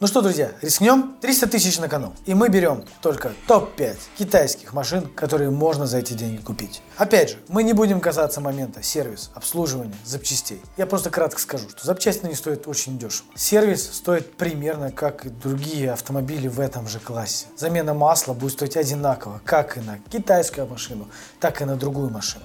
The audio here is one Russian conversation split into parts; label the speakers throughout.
Speaker 1: Ну что, друзья, рискнем? 300 тысяч на кону. И мы берем только топ-5 китайских машин, которые можно за эти деньги купить. Опять же, мы не будем касаться момента сервис, обслуживания, запчастей. Я просто кратко скажу, что запчасти не стоят очень дешево. Сервис стоит примерно как и другие автомобили в этом же классе. Замена масла будет стоить одинаково, как и на китайскую машину, так и на другую машину.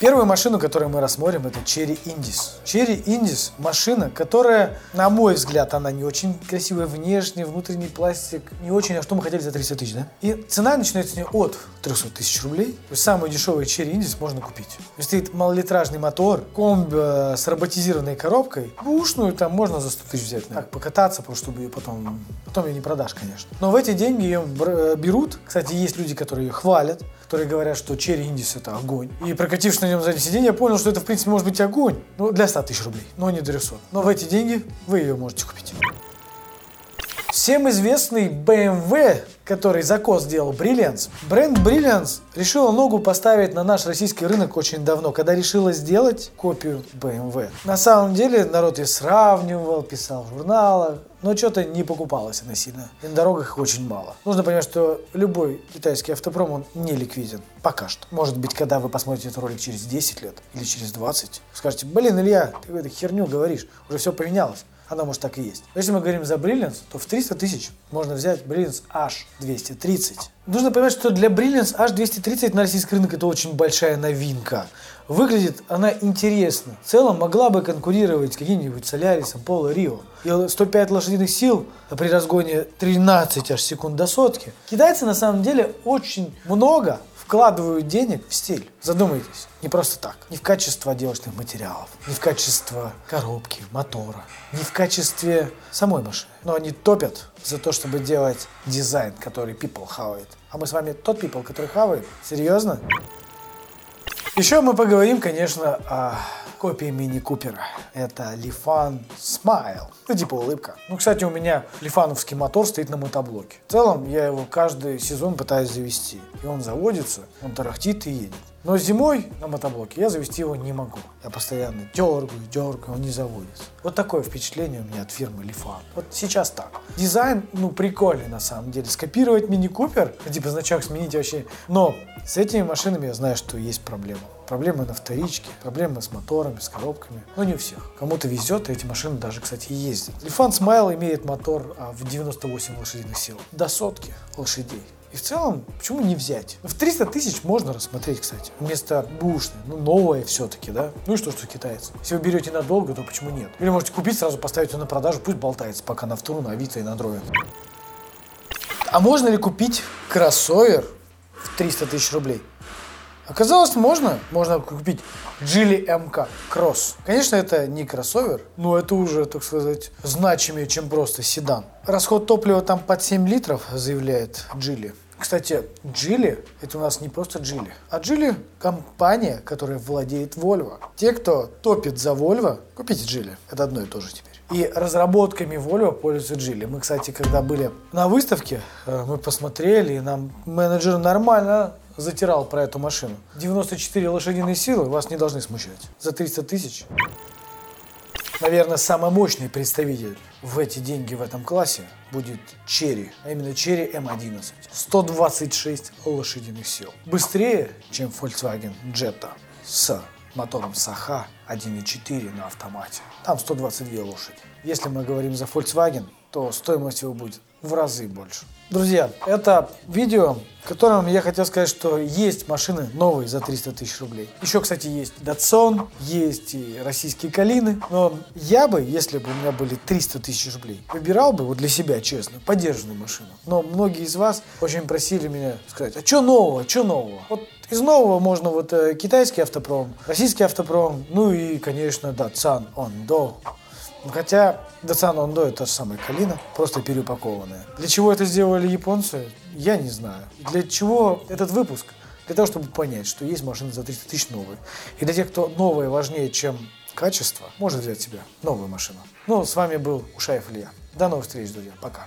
Speaker 1: Первую машину, которую мы рассмотрим, это Cherry Indis. Cherry Indis – машина, которая, на мой взгляд, она не очень красивая внешне, внутренний пластик, не очень, а что мы хотели за 300 тысяч, да? И цена начинается не от 300 тысяч рублей. То есть самый дешевый Cherry Indis можно купить. То есть стоит малолитражный мотор, комб с роботизированной коробкой, бушную там можно за 100 тысяч взять. Так, покататься, просто чтобы ее потом, потом ее не продашь, конечно. Но в эти деньги ее берут. Кстати, есть люди, которые ее хвалят, которые говорят, что Cherry Indis это огонь. И прокатившись на нем заднее сиденье, я понял, что это, в принципе, может быть огонь. Ну, для 100 тысяч рублей, но не 300. Но в эти деньги вы ее можете купить. Всем известный BMW, который закос сделал Brilliance. Бренд Brilliance решила ногу поставить на наш российский рынок очень давно, когда решила сделать копию BMW. На самом деле народ ее сравнивал, писал в журналах, но что-то не покупалось она сильно. И на дорогах их очень мало. Нужно понимать, что любой китайский автопром, он не ликвиден. Пока что. Может быть, когда вы посмотрите этот ролик через 10 лет или через 20, скажете, блин, Илья, ты какую-то херню говоришь, уже все поменялось. Оно может так и есть. Но если мы говорим за Brilliance, то в 300 тысяч можно взять Brilliance H230. Нужно понимать, что для Brilliance H230 на российский рынок это очень большая новинка. Выглядит она интересно. В целом могла бы конкурировать с каким-нибудь Солярисом, Поло, Рио. И 105 лошадиных сил при разгоне 13 аж секунд до сотки. Китайцы на самом деле очень много вкладывают денег в стиль. Задумайтесь, не просто так. Не в качество отделочных материалов, не в качество коробки, мотора, не в качестве самой машины. Но они топят за то, чтобы делать дизайн, который people хавает. А мы с вами тот people, который хавает? Серьезно? Еще мы поговорим, конечно, о копии мини-купера. Это Лифан Smile. Ну, типа улыбка. Ну, кстати, у меня лифановский мотор стоит на мотоблоке. В целом, я его каждый сезон пытаюсь завести. И он заводится, он тарахтит и едет. Но зимой на мотоблоке я завести его не могу. Я постоянно дергаю, дергаю, он не заводится. Вот такое впечатление у меня от фирмы Лифан. Вот сейчас так. Дизайн, ну, прикольный на самом деле. Скопировать мини-купер, типа значок сменить вообще. Но с этими машинами я знаю, что есть проблемы. Проблемы на вторичке, проблемы с моторами, с коробками. Но не у всех. Кому-то везет, и эти машины даже, кстати, ездят. Лифан Смайл имеет мотор а, в 98 лошадиных сил. До сотки лошадей. И в целом, почему не взять? В 300 тысяч можно рассмотреть, кстати. Вместо бушной, ну, новое все-таки, да? Ну и что, что китайцы? Если вы берете надолго, то почему нет? Или можете купить, сразу поставить его на продажу, пусть болтается пока на вторую, на Авито и на Андроид. А можно ли купить кроссовер в 300 тысяч рублей? Оказалось, можно. Можно купить Geely MK Cross. Конечно, это не кроссовер, но это уже, так сказать, значимее, чем просто седан. Расход топлива там под 7 литров, заявляет Geely. Кстати, Geely – это у нас не просто Geely, а Geely – компания, которая владеет Volvo. Те, кто топит за Volvo, купите Geely. Это одно и то же теперь. И разработками Volvo пользуется Geely. Мы, кстати, когда были на выставке, э, мы посмотрели, и нам менеджер нормально затирал про эту машину. 94 лошадиные силы вас не должны смущать. За 300 тысяч. Наверное, самый мощный представитель в эти деньги в этом классе будет Cherry, а именно Cherry M11. 126 лошадиных сил. Быстрее, чем Volkswagen Jetta с мотором Саха 1.4 на автомате. Там 122 лошади. Если мы говорим за Volkswagen, то стоимость его будет в разы больше. Друзья, это видео, в котором я хотел сказать, что есть машины новые за 300 тысяч рублей. Еще, кстати, есть Datsun, есть и российские Калины. Но я бы, если бы у меня были 300 тысяч рублей, выбирал бы вот для себя, честно, поддержанную машину. Но многие из вас очень просили меня сказать, а что нового, что нового? Вот из нового можно вот э, китайский автопром, российский автопром, ну и, конечно, Datsun Ondo. Хотя Datsun Ondo это же самая Калина, просто переупакованная. Для чего это сделали японцы, я не знаю. Для чего этот выпуск? Для того, чтобы понять, что есть машины за 300 тысяч новые. И для тех, кто новое важнее, чем качество, может взять себе новую машину. Ну, с вами был Ушаев Илья. До новых встреч, друзья. Пока.